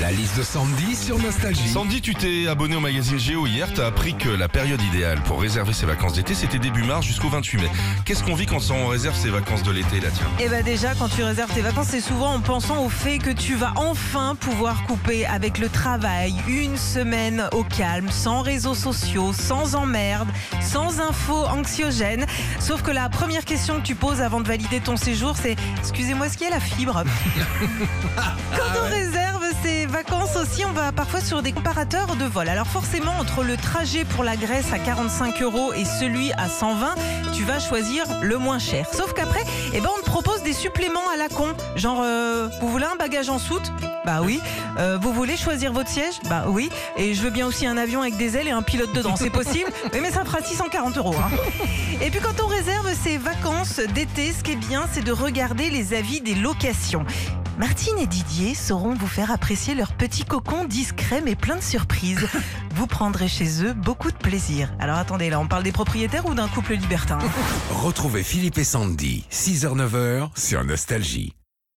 La liste de Sandy sur Nostalgie. Sandy, tu t'es abonné au magazine Géo hier, t'as appris que la période idéale pour réserver ses vacances d'été, c'était début mars jusqu'au 28 mai. Qu'est-ce qu'on vit quand on réserve ses vacances de l'été là, tiens Eh ben déjà, quand tu réserves tes vacances, c'est souvent en pensant au fait que tu vas enfin pouvoir couper avec le travail une semaine au calme, sans réseaux sociaux, sans emmerde, sans infos anxiogènes. Sauf que la première question que tu poses avant de valider ton séjour, c'est excusez-moi, est-ce qu'il y a la fibre? Quand on réserve ses va parfois sur des comparateurs de vol. Alors forcément, entre le trajet pour la Grèce à 45 euros et celui à 120, tu vas choisir le moins cher. Sauf qu'après, eh ben, on te propose des suppléments à la con. Genre, euh, vous voulez un bagage en soute? Bah oui. Euh, vous voulez choisir votre siège? Bah oui. Et je veux bien aussi un avion avec des ailes et un pilote dedans. C'est possible Oui, mais ça fera 640 euros. hein. Et puis quand on réserve ses vacances d'été, ce qui est bien, c'est de regarder les avis des locations. Martine et Didier sauront vous faire apprécier leur petit cocon discret mais plein de surprises. Vous prendrez chez eux beaucoup de plaisir. Alors attendez, là on parle des propriétaires ou d'un couple libertin? Retrouvez Philippe et Sandy, 6h-9h sur Nostalgie.